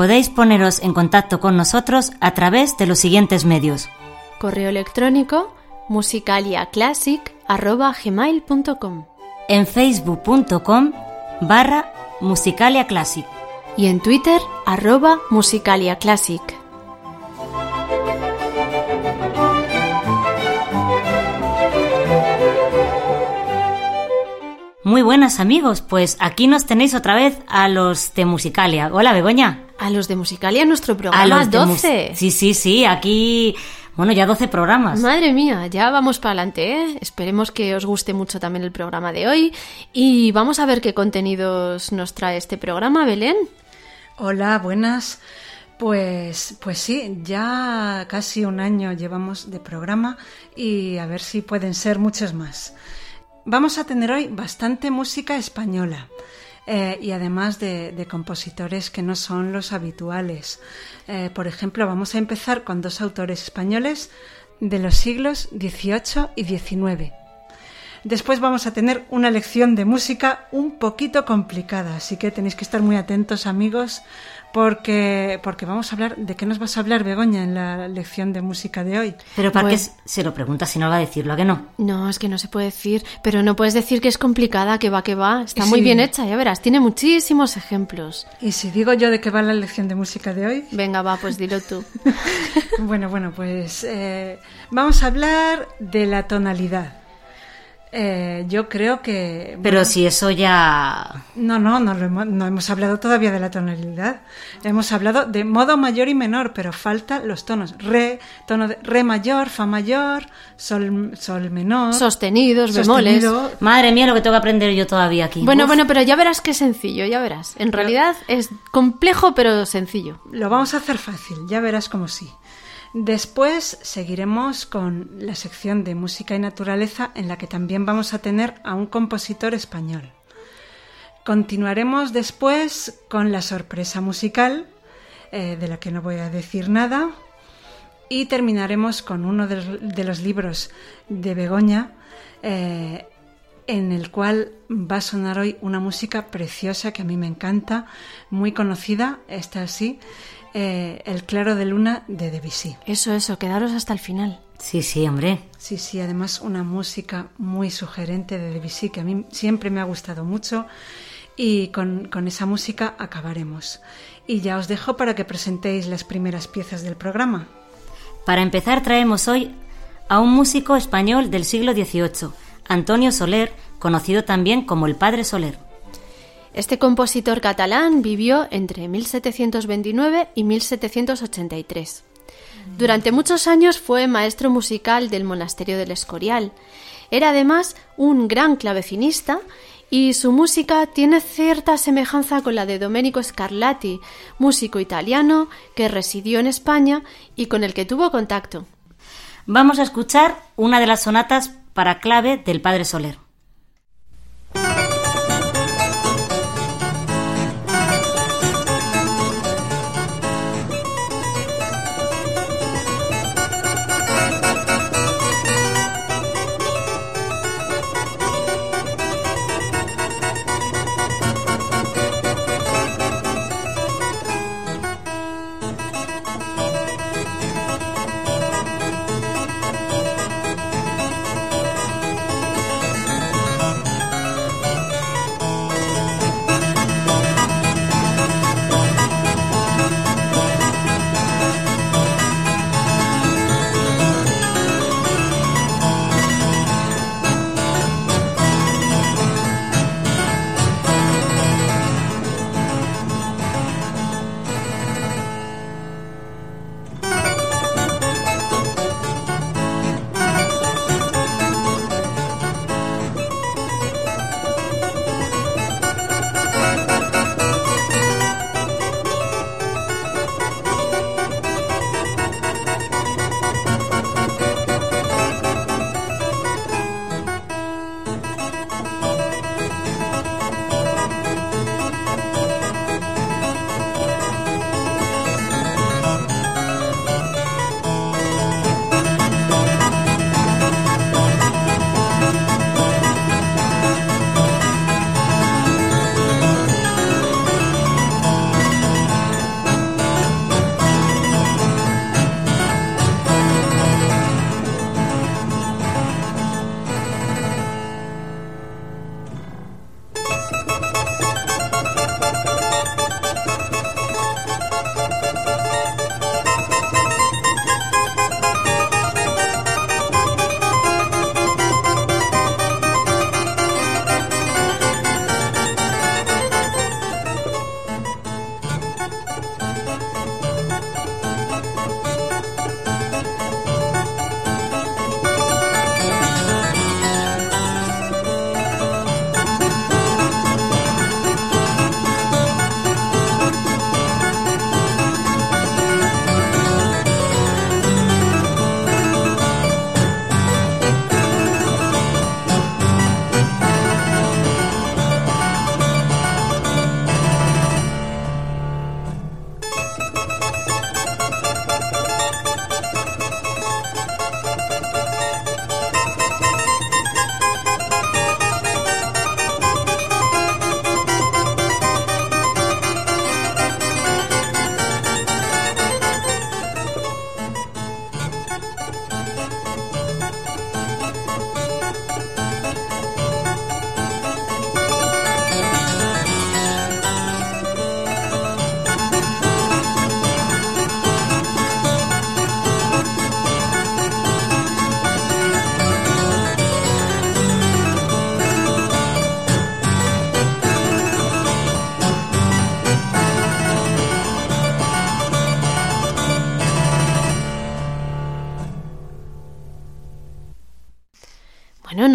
Podéis poneros en contacto con nosotros a través de los siguientes medios. Correo electrónico musicaliaclassic.gmail.com En facebook.com barra Musicalia Classic. y en Twitter arroba musicaliaclassic. Muy buenas amigos, pues aquí nos tenéis otra vez a los de Musicalia. Hola Begoña. A los de Musicalia nuestro A programa los de Mus- 12. Sí, sí, sí, aquí, bueno, ya 12 programas. Madre mía, ya vamos para adelante, ¿eh? Esperemos que os guste mucho también el programa de hoy y vamos a ver qué contenidos nos trae este programa, Belén. Hola, buenas. Pues, pues sí, ya casi un año llevamos de programa y a ver si pueden ser muchos más. Vamos a tener hoy bastante música española eh, y además de, compositores que no son los habituales. Eh, por ejemplo, vamos a empezar con dos autores españoles de los siglos XVIII y XIX. Después vamos a tener una lección de música un poquito complicada, así que tenéis que estar muy atentos amigos porque, porque vamos a hablar... ¿De qué nos vas a hablar, Begoña, en la lección de música de hoy? Pero ¿para Pues- qué se lo pregunta si no va a decirlo? ¿A que no? No, es que no se puede decir, pero no puedes decir que es complicada, que va, que va. Está Sí. muy bien hecha, ya verás, tiene muchísimos ejemplos. Y si digo yo de qué va la lección de música de hoy... Venga, va, pues dilo tú. Bueno, bueno, pues eh, vamos a hablar de la tonalidad. Eh, yo creo que... Pero bueno, si eso ya... No, no, no, lo hemos, no hemos hablado todavía de la tonalidad. Hemos hablado de modo mayor y menor, pero faltan los tonos. Re, tono de re mayor, fa mayor, sol, sol menor. Sostenidos, bemoles. sostenido. Madre mía, lo que tengo que aprender yo todavía aquí. Bueno, Uf. bueno, pero ya verás que es sencillo, ya verás. En realidad es complejo, pero sencillo. Lo vamos a hacer fácil, ya verás como sí. Después seguiremos con la sección de música y naturaleza en la que también vamos a tener a un compositor español. Continuaremos después con la sorpresa musical, eh, de la que no voy a decir nada, y terminaremos con uno de los, libros de Begoña, eh, en el cual va a sonar hoy una música preciosa que a mí me encanta, muy conocida, esta sí, eh, El claro de luna de Debussy. Eso, eso, quedaros hasta el final. Sí, sí, hombre. Sí, sí, además una música muy sugerente de Debussy que a mí siempre me ha gustado mucho y con, con esa música acabaremos. Y ya os dejo para que presentéis las primeras piezas del programa. Para empezar traemos hoy a un músico español del siglo XVIII, Antonio Soler, conocido también como el Padre Soler. Este compositor catalán vivió entre 1729 y 1783. Durante muchos años fue maestro musical del monasterio del Escorial. Era además un gran clavecinista y su música tiene cierta semejanza con la de Domenico Scarlatti, músico italiano que residió en España y con el que tuvo contacto. Vamos a escuchar una de las sonatas para clave del Padre Soler.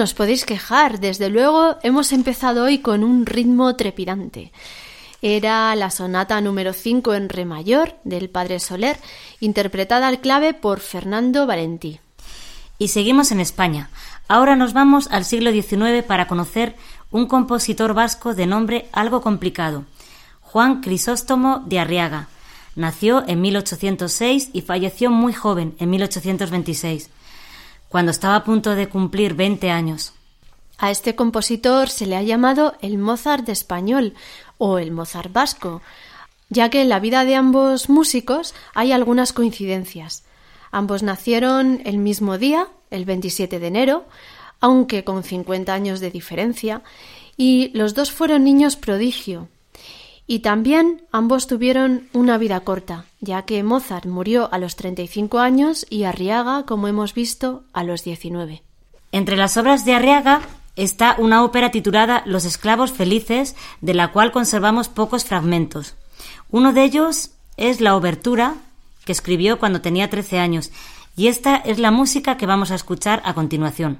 Nos podéis quejar, desde luego hemos empezado hoy con un ritmo trepidante. Era la sonata número 5 en re mayor del Padre Soler, interpretada al clave por Fernando Valentí. Y seguimos en España. Ahora nos vamos al siglo XIX para conocer un compositor vasco de nombre algo complicado, Juan Crisóstomo de Arriaga. Nació en 1806 y falleció muy joven, en 1826 cuando estaba a punto de cumplir 20 años. A este compositor se le ha llamado el Mozart español o el Mozart vasco, ya que en la vida de ambos músicos hay algunas coincidencias. Ambos nacieron el mismo día, el 27 de enero, aunque con 50 años de diferencia, y los dos fueron niños prodigio. Y también ambos tuvieron una vida corta, ya que Mozart murió a los 35 años y Arriaga, como hemos visto, a los 19. Entre las obras de Arriaga está una ópera titulada Los esclavos felices, de la cual conservamos pocos fragmentos. Uno de ellos es la obertura, que escribió cuando tenía 13 años, y esta es la música que vamos a escuchar a continuación.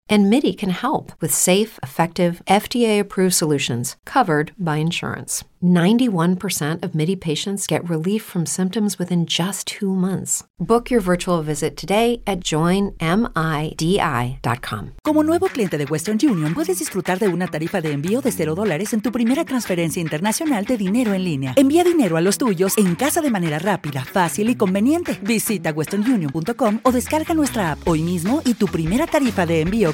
And MIDI can help with safe, effective, FDA approved solutions covered by insurance. 91% of MIDI patients get relief from symptoms within just two months. Book your virtual visit today at joinmidi.com. Como nuevo cliente de Western Union, puedes disfrutar de una tarifa de envío de 0 dólares en tu primera transferencia internacional de dinero en línea. Envía dinero a los tuyos en casa de manera rápida, fácil y conveniente. Visita westernunion.com o descarga nuestra app hoy mismo y tu primera tarifa de envío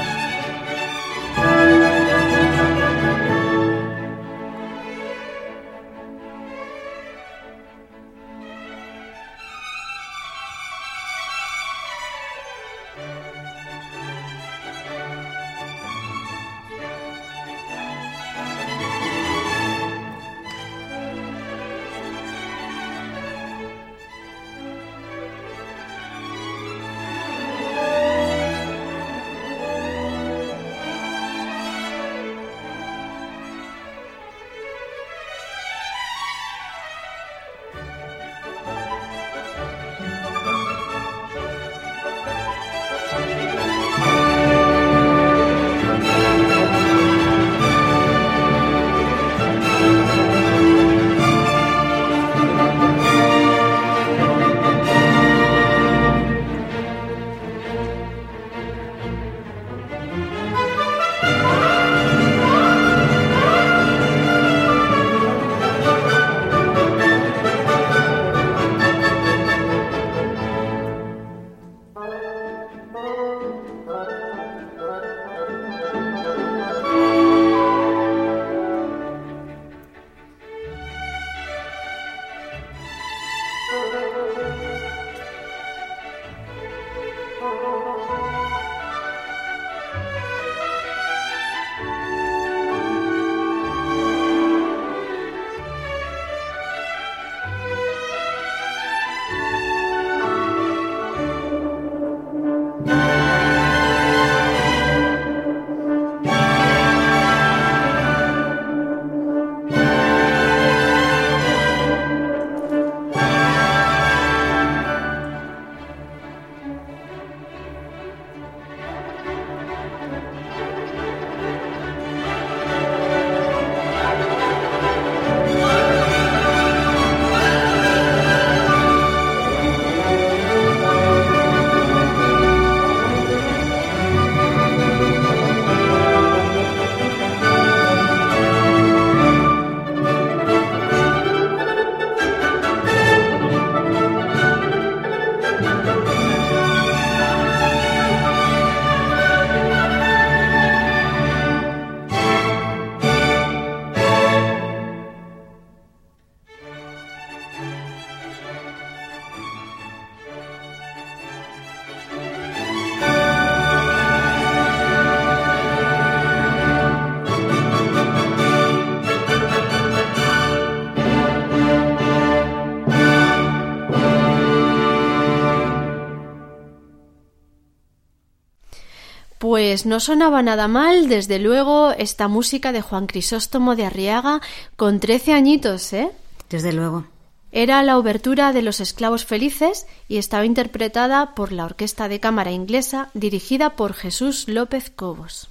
Pues no sonaba nada mal, desde luego, esta música de Juan Crisóstomo de Arriaga con trece añitos, ¿eh? Desde luego. Era la obertura de Los Esclavos Felices y estaba interpretada por la Orquesta de Cámara Inglesa dirigida por Jesús López Cobos.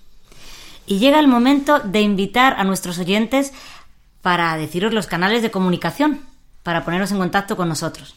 Y llega el momento de invitar a nuestros oyentes para deciros los canales de comunicación, para poneros en contacto con nosotros.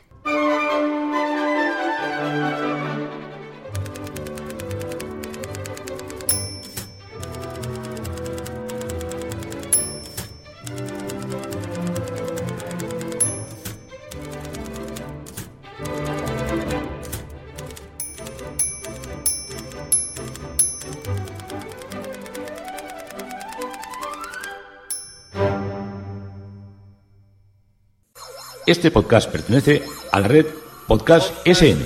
Este podcast pertenece a la red Podcast SN.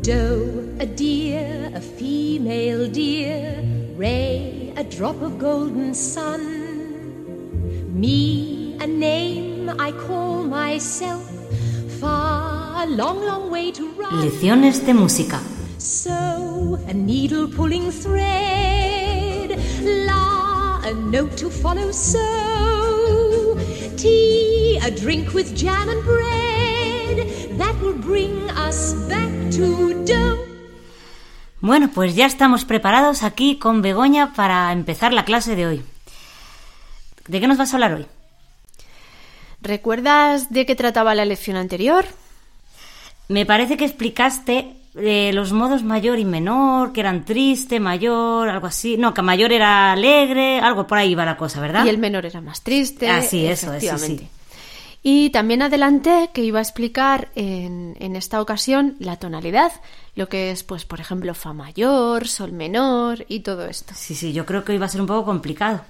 Doe, a deer, a female deer, Ray, a drop of golden sun, me, a name I call myself, far, a long, long way to run. Lecciones de música. So, a needle pulling thread, la, a note to follow, so, tea, a drink with jam and bread, that will bring us back to dough. Bueno, pues ya estamos preparados aquí con Begoña para empezar la clase de hoy. ¿De qué nos vas a hablar hoy? ¿Recuerdas de qué trataba la lección anterior? Me parece que explicaste eh, los modos mayor y menor, que eran triste, mayor, algo así. No, que mayor era alegre, algo por ahí va la cosa, ¿verdad? Y el menor era más triste. Ah, sí, eso, eso, sí. Y también adelanté que iba a explicar en, en esta ocasión la tonalidad, lo que es, pues, por ejemplo, fa mayor, sol menor y todo esto. Sí, sí, yo creo que va a ser un poco complicado.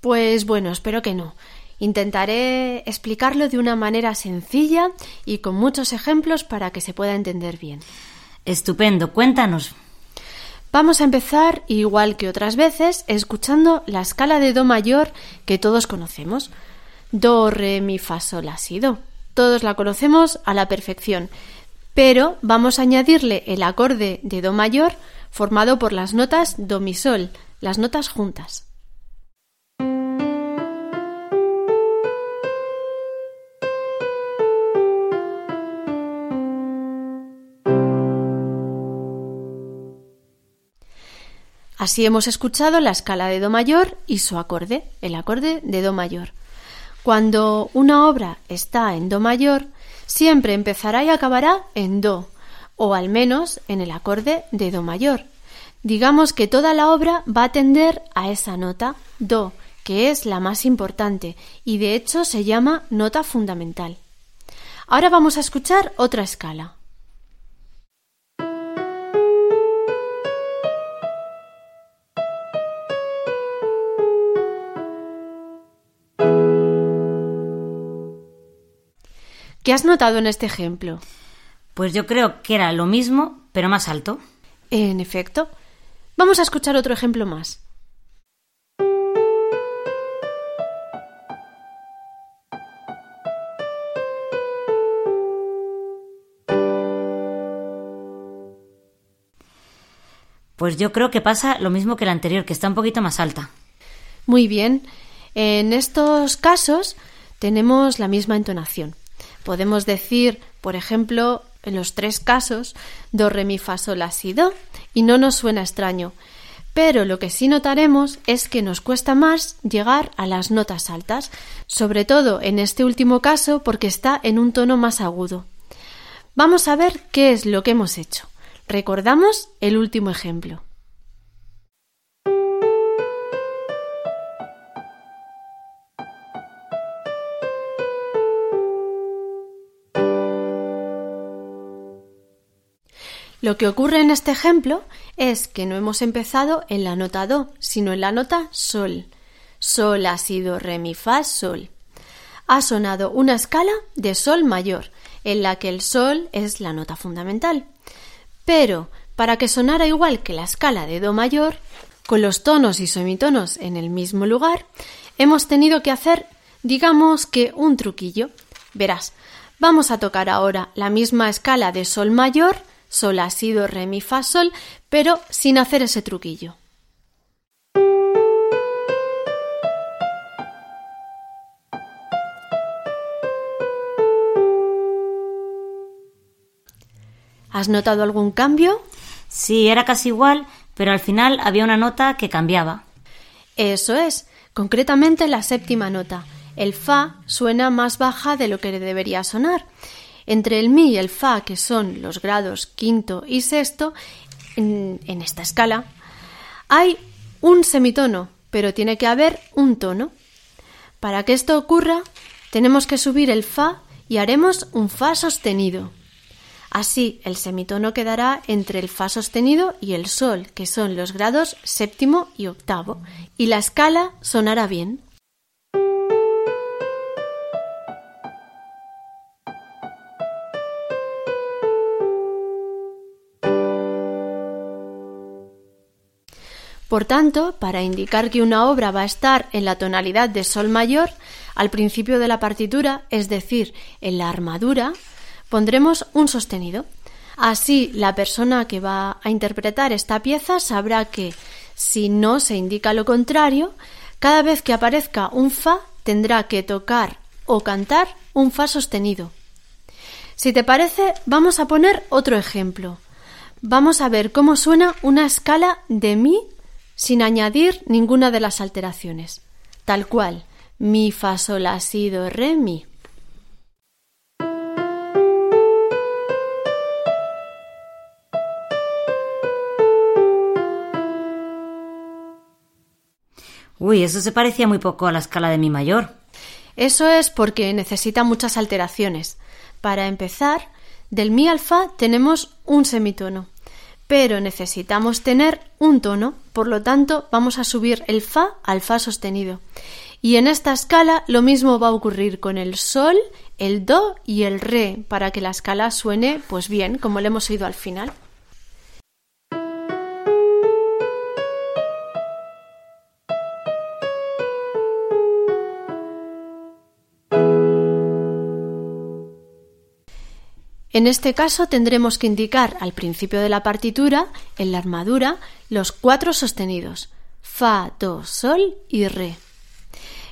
Pues bueno, espero que no. Intentaré explicarlo de una manera sencilla y con muchos ejemplos para que se pueda entender bien. Estupendo, cuéntanos. Vamos a empezar, igual que otras veces, escuchando la escala de Do mayor que todos conocemos. Do, re, mi, fa, sol, la, si, do. Todos la conocemos a la perfección, pero vamos a añadirle el acorde de Do mayor formado por las notas Do, mi, sol, las notas juntas. Así hemos escuchado la escala de Do mayor y su acorde, el acorde de Do mayor. Cuando una obra está en Do mayor, siempre empezará y acabará en Do, o al menos en el acorde de Do mayor. Digamos que toda la obra va a tender a esa nota, Do, que es la más importante y de hecho se llama nota fundamental. Ahora vamos a escuchar otra escala. ¿Qué has notado en este ejemplo? Pues yo creo que era lo mismo, pero más alto. En efecto. Vamos a escuchar otro ejemplo más. Pues yo creo que pasa lo mismo que la anterior, que está un poquito más alta. Muy bien. En estos casos tenemos la misma entonación. Podemos decir, por ejemplo, en los tres casos, do, re, mi, fa, sol, la, do, y no nos suena extraño. Pero lo que sí notaremos es que nos cuesta más llegar a las notas altas, sobre todo en este último caso porque está en un tono más agudo. Vamos a ver qué es lo que hemos hecho. Recordamos el último ejemplo. Lo que ocurre en este ejemplo es que no hemos empezado en la nota Do, sino en la nota Sol. Sol ha sido re, mi, fa, sol. Ha sonado una escala de Sol mayor, en la que el Sol es la nota fundamental. Pero, para que sonara igual que la escala de Do mayor, con los tonos y semitonos en el mismo lugar, hemos tenido que hacer, digamos que un truquillo. Verás, vamos a tocar ahora la misma escala de Sol mayor, Sol ha sido re, mi, fa, sol, pero sin hacer ese truquillo. ¿Has notado algún cambio? Sí, era casi igual, pero al final había una nota que cambiaba. Eso es, concretamente la séptima nota. El fa suena más baja de lo que debería sonar. Entre el mi y el fa, que son los grados quinto y sexto, en, esta escala, hay un semitono, pero tiene que haber un tono. Para que esto ocurra, tenemos que subir el fa y haremos un fa sostenido. Así, el semitono quedará entre el fa sostenido y el sol, que son los grados séptimo y octavo, y la escala sonará bien. Por tanto, para indicar que una obra va a estar en la tonalidad de Sol mayor, al principio de la partitura, es decir, en la armadura, pondremos un sostenido. Así, la persona que va a interpretar esta pieza sabrá que, si no se indica lo contrario, cada vez que aparezca un Fa tendrá que tocar o cantar un Fa sostenido. Si te parece, vamos a poner otro ejemplo. Vamos a ver cómo suena una escala de Mi sin añadir ninguna de las alteraciones. Tal cual. Mi, fa, sol, la, si, do, re, mi. Uy, eso se parecía muy poco a la escala de mi mayor. Eso es porque necesita muchas alteraciones. Para empezar, del mi al fa tenemos un semitono pero necesitamos tener un tono, por lo tanto vamos a subir el fa al fa sostenido. Y en esta escala lo mismo va a ocurrir con el sol, el do y el re, para que la escala suene pues bien, como le hemos oído al final. En este caso tendremos que indicar al principio de la partitura, en la armadura, los cuatro sostenidos Fa, Do, Sol y Re.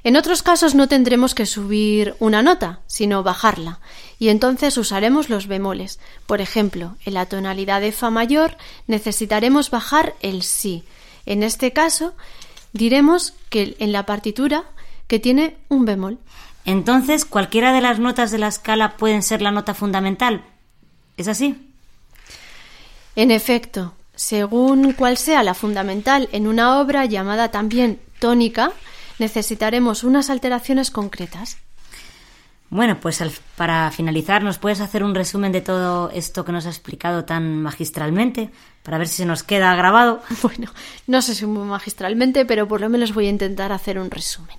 En otros casos no tendremos que subir una nota, sino bajarla, y entonces usaremos los bemoles. Por ejemplo, en la tonalidad de Fa mayor necesitaremos bajar el Si. En este caso diremos que en la partitura que tiene un bemol. Entonces, cualquiera de las notas de la escala pueden ser la nota fundamental, ¿Es así? En efecto, según cuál sea la fundamental en una obra llamada también tónica, necesitaremos unas alteraciones concretas. Bueno, pues para finalizar, ¿nos puedes hacer un resumen de todo esto que nos ha explicado tan magistralmente? Para ver si se nos queda grabado. Bueno, no sé si muy magistralmente, pero por lo menos voy a intentar hacer un resumen.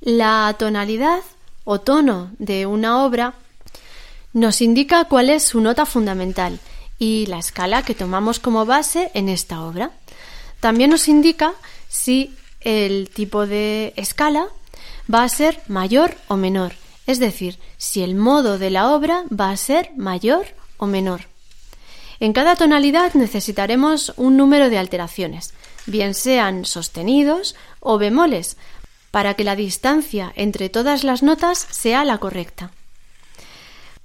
La tonalidad o tono de una obra nos indica cuál es su nota fundamental y la escala que tomamos como base en esta obra. También nos indica si el tipo de escala va a ser mayor o menor, es decir, si el modo de la obra va a ser mayor o menor. En cada tonalidad necesitaremos un número de alteraciones, bien sean sostenidos o bemoles, para que la distancia entre todas las notas sea la correcta.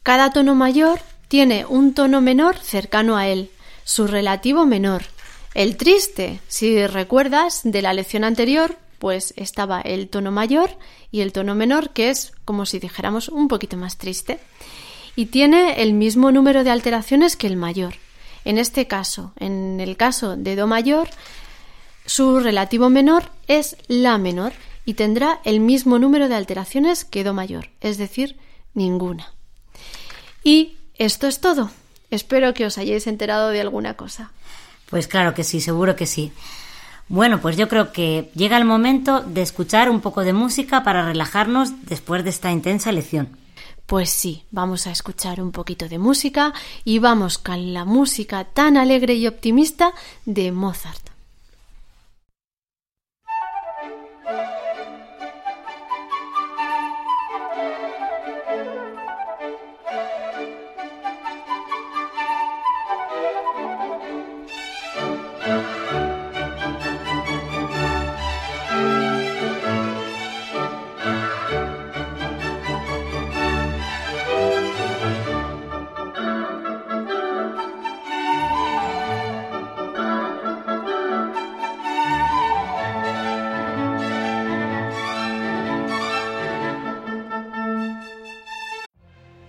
Cada tono mayor tiene un tono menor cercano a él, su relativo menor. El triste, si recuerdas de la lección anterior, pues estaba el tono mayor y el tono menor, que es como si dijéramos un poquito más triste. Y tiene el mismo número de alteraciones que el mayor. En este caso, en el caso de Do mayor, su relativo menor es La menor y tendrá el mismo número de alteraciones que Do mayor, es decir, ninguna. Y esto es todo. Espero que os hayáis enterado de alguna cosa. Pues claro que sí, seguro que sí. Bueno, pues yo creo que llega el momento de escuchar un poco de música para relajarnos después de esta intensa lección. Pues sí, vamos a escuchar un poquito de música y vamos con la música tan alegre y optimista de Mozart.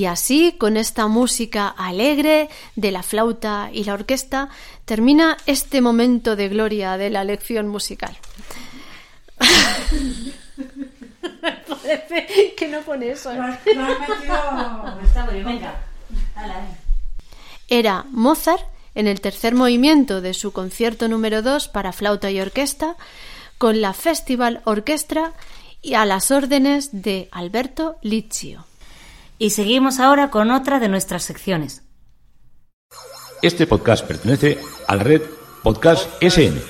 Y así, con esta música alegre de la flauta y la orquesta, termina este momento de gloria de la lección musical. Parece que no pone eso. Era Mozart en el tercer movimiento de su concierto número 2 para flauta y orquesta, con la Festival Orquestra y a las órdenes de Alberto Liccio. Y seguimos ahora con otra de nuestras secciones. Este podcast pertenece a la red Podcast SN.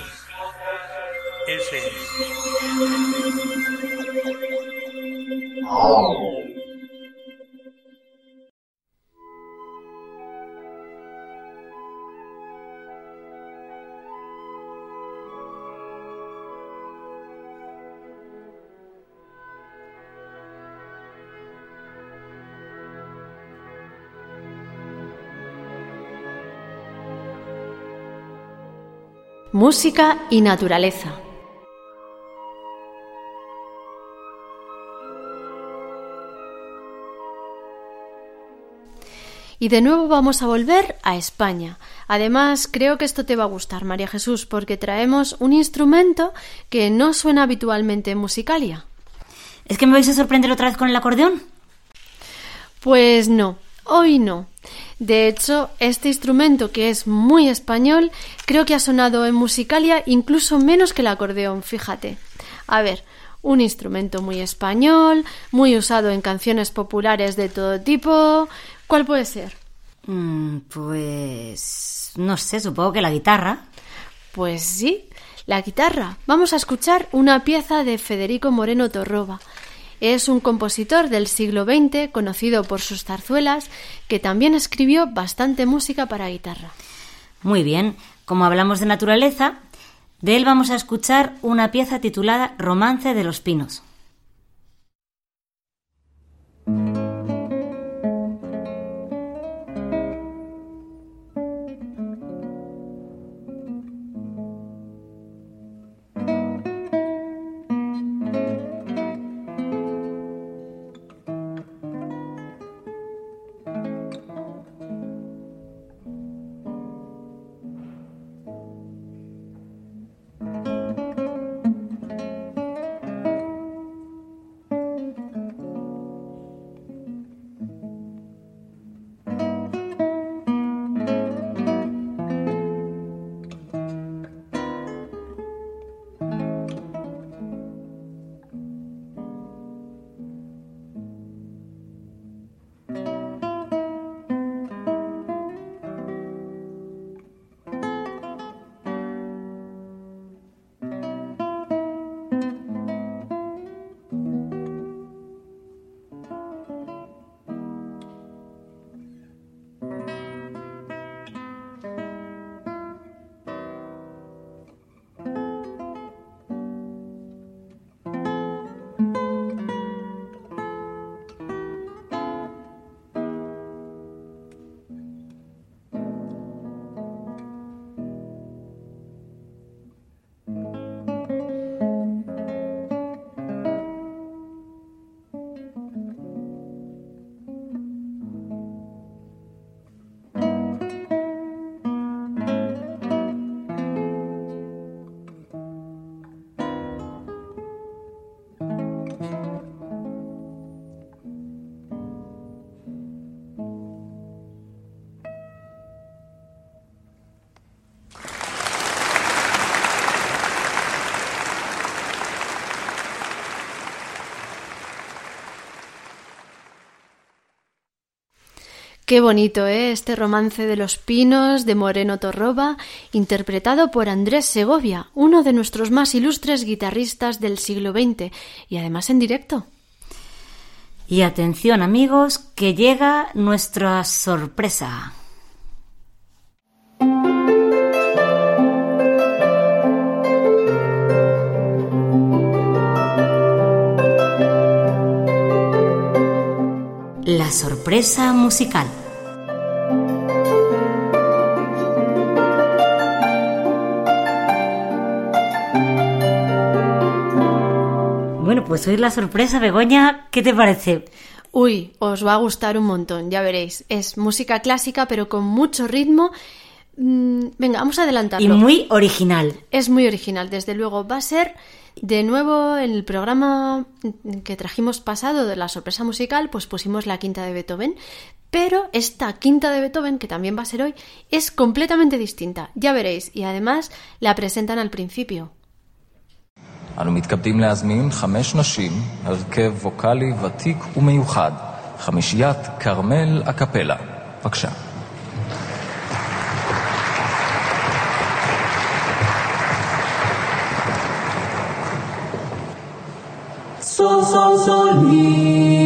Música y naturaleza. Y de nuevo vamos a volver a España. Además, creo que esto te va a gustar, María Jesús, porque traemos un instrumento que no suena habitualmente en Musicalia. ¿Es que me vais a sorprender otra vez con el acordeón? Pues no, hoy no. De hecho, este instrumento que es muy español, creo que ha sonado en Musicalia incluso menos que el acordeón, fíjate. A ver, un instrumento muy español, muy usado en canciones populares de todo tipo. ¿Cuál puede ser? Mm, pues... no sé, supongo que la guitarra. Pues sí, la guitarra. Vamos a escuchar una pieza de Federico Moreno Torroba. Es un compositor del siglo XX, conocido por sus zarzuelas, que también escribió bastante música para guitarra. Muy bien, como hablamos de naturaleza, de él vamos a escuchar una pieza titulada Romance de los Pinos. Qué bonito, ¿eh? Este romance de los pinos de Moreno Torroba, interpretado por Andrés Segovia, uno de nuestros más ilustres guitarristas del siglo XX, y además en directo. Y atención amigos, que llega nuestra sorpresa. La sorpresa musical. Pues hoy la sorpresa, Begoña, ¿qué te parece? Uy, os va a gustar un montón, ya veréis. Es música clásica, pero con mucho ritmo. Mm, venga, vamos a adelantarlo. Y muy original. Es muy original, desde luego. Va a ser de nuevo en el programa que trajimos pasado de la sorpresa musical, pues pusimos la quinta de Beethoven. Pero esta quinta de Beethoven, que también va a ser hoy, es completamente distinta. Ya veréis. Y además la presentan al principio. אנו מתכבדים להזמין חמש נשים, הרכב ווקאלי ותיק ומיוחד, חמישיית כרמל אקפלה. בבקשה. Sol, sol, sol, mi.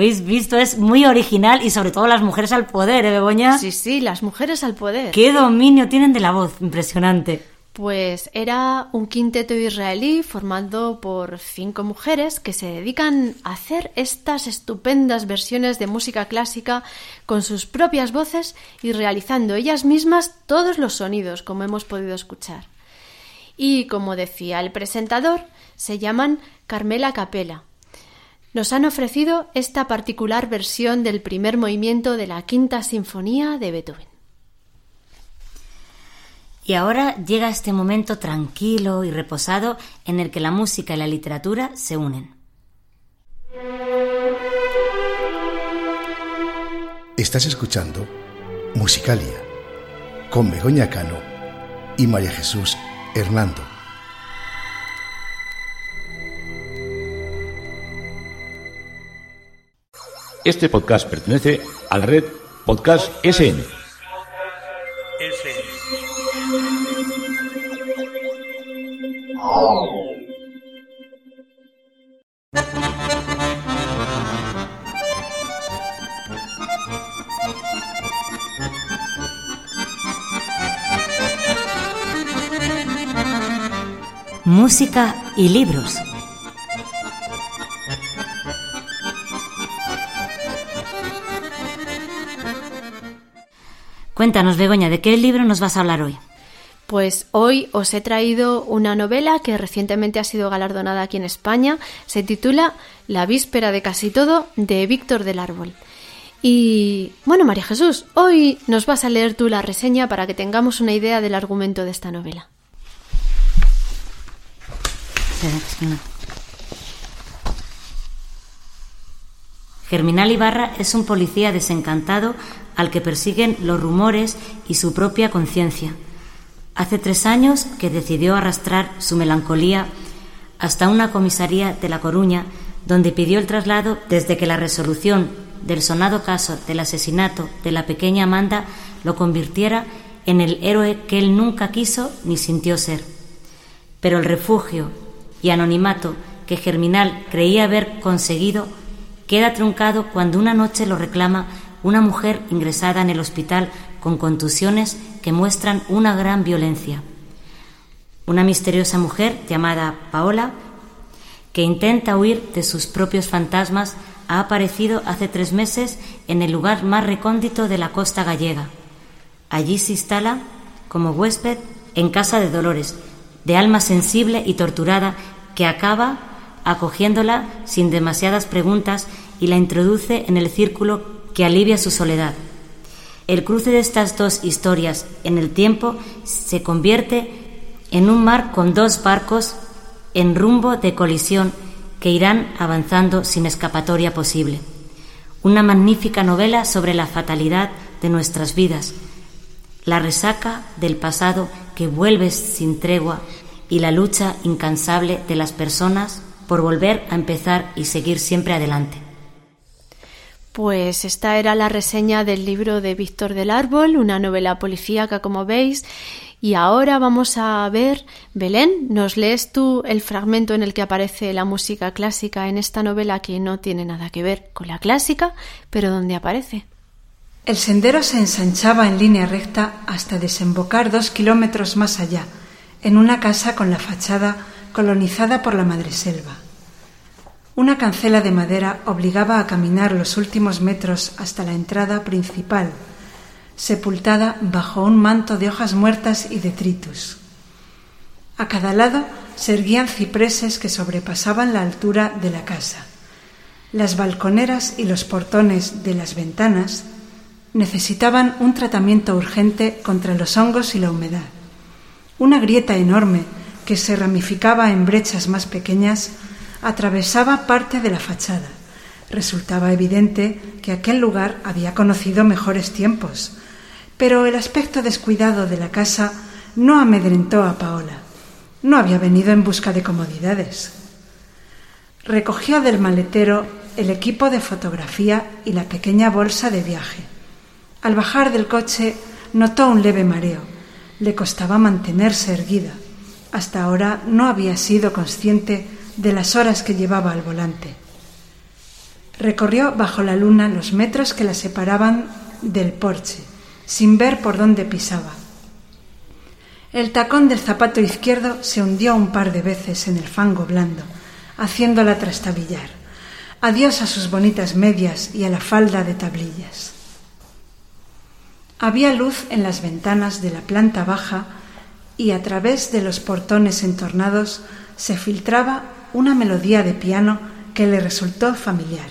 Habéis visto, es muy original y sobre todo las mujeres al poder, ¿eh, Begoña? Sí, sí, las mujeres al poder. ¡Qué dominio tienen de la voz! Impresionante. Pues era un quinteto israelí formado por cinco mujeres que se dedican a hacer estas estupendas versiones de música clásica con sus propias voces y realizando ellas mismas todos los sonidos, como hemos podido escuchar. Y como decía el presentador, se llaman Carmela Capella. Nos han ofrecido esta particular versión del primer movimiento de la Quinta Sinfonía de Beethoven. Y ahora llega este momento tranquilo y reposado en el que la música y la literatura se unen. Estás escuchando Musicalia con Begoña Cano y María Jesús Hernando. Este podcast pertenece a la red Podcast SN. Música y libros. Cuéntanos, Begoña, ¿de qué libro nos vas a hablar hoy? Pues hoy os he traído una novela que recientemente ha sido galardonada aquí en España. Se titula La víspera de casi todo de Víctor del Árbol. Y bueno, María Jesús, hoy nos vas a leer tú la reseña para que tengamos una idea del argumento de esta novela. Germinal Ibarra es un policía desencantado al que persiguen los rumores y su propia conciencia. Hace tres años que decidió arrastrar su melancolía hasta una comisaría de La Coruña, donde pidió el traslado desde que la resolución del sonado caso del asesinato de la pequeña Amanda lo convirtiera en el héroe que él nunca quiso ni sintió ser. Pero el refugio y anonimato que Germinal creía haber conseguido queda truncado cuando una noche lo reclama una mujer ingresada en el hospital con contusiones que muestran una gran violencia. Una misteriosa mujer llamada Paola, que intenta huir de sus propios fantasmas, ha aparecido hace tres meses en el lugar más recóndito de la costa gallega. Allí se instala como huésped en casa de Dolores, de alma sensible y torturada, que acaba acogiéndola sin demasiadas preguntas y la introduce en el círculo que alivia su soledad. El cruce de estas dos historias en el tiempo se convierte en un mar con dos barcos en rumbo de colisión que irán avanzando sin escapatoria posible. Una magnífica novela sobre la fatalidad de nuestras vidas, la resaca del pasado que vuelve sin tregua y la lucha incansable de las personas por volver a empezar y seguir siempre adelante. Pues esta era la reseña del libro de Víctor del Árbol, una novela policíaca como veis. Y ahora vamos a ver, Belén, ¿nos lees tú el fragmento en el que aparece la música clásica en esta novela que no tiene nada que ver con la clásica, pero donde aparece? El sendero se ensanchaba en línea recta hasta desembocar dos kilómetros más allá, en una casa con la fachada colonizada por la madreselva. Una cancela de madera obligaba a caminar los últimos metros hasta la entrada principal, sepultada bajo un manto de hojas muertas y detritus. A cada lado se erguían cipreses que sobrepasaban la altura de la casa. Las balconeras y los portones de las ventanas necesitaban un tratamiento urgente contra los hongos y la humedad. Una grieta enorme que se ramificaba en brechas más pequeñas atravesaba parte de la fachada. Resultaba evidente que aquel lugar había conocido mejores tiempos, pero el aspecto descuidado de la casa no amedrentó a Paola. No había venido en busca de comodidades. Recogió del maletero el equipo de fotografía y la pequeña bolsa de viaje. Al bajar del coche notó un leve mareo. Le costaba mantenerse erguida. Hasta ahora no había sido consciente de las horas que llevaba al volante. Recorrió bajo la luna los metros que la separaban del porche, sin ver por dónde pisaba. El tacón del zapato izquierdo se hundió un par de veces en el fango blando, haciéndola trastabillar. Adiós a sus bonitas medias y a la falda de tablillas. Había luz en las ventanas de la planta baja y a través de los portones entornados se filtraba una melodía de piano que le resultó familiar.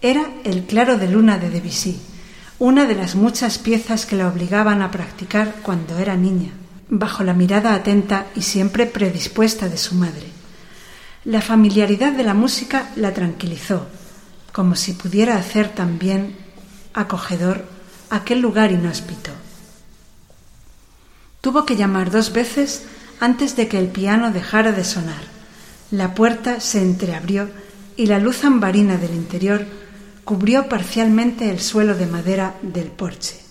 Era el claro de luna de Debussy, una de las muchas piezas que la obligaban a practicar cuando era niña, bajo la mirada atenta y siempre predispuesta de su madre. La familiaridad de la música la tranquilizó, como si pudiera hacer también acogedor aquel lugar inhóspito. Tuvo que llamar dos veces antes de que el piano dejara de sonar. La puerta se entreabrió y la luz ambarina del interior cubrió parcialmente el suelo de madera del porche.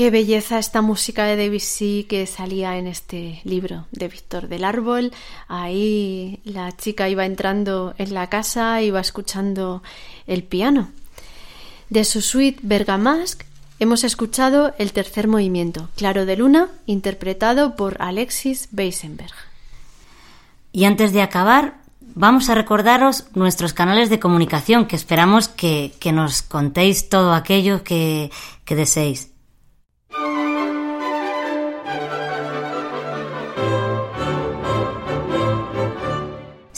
Qué belleza esta música de Debussy que salía en este libro de Víctor del Árbol. Ahí la chica iba entrando en la casa, iba escuchando el piano. De su suite Bergamasque hemos escuchado el tercer movimiento, Claro de Luna, interpretado por Alexis Beisenberg. Y antes de acabar, vamos a recordaros nuestros canales de comunicación, que esperamos que, que nos contéis todo aquello que, que deseéis.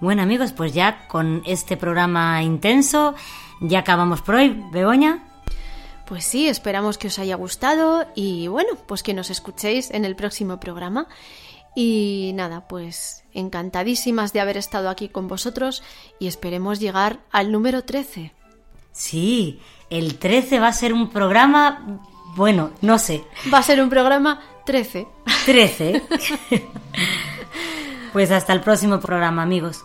Bueno amigos, pues ya con este programa intenso ya acabamos por hoy. Begoña. Pues sí, esperamos que os haya gustado y bueno, pues que nos escuchéis en el próximo programa. Y nada, pues encantadísimas de haber estado aquí con vosotros y esperemos llegar al número 13. Sí, el 13 va a ser un programa, bueno, no sé, Va a ser un programa 13. 13. pues hasta el próximo programa amigos.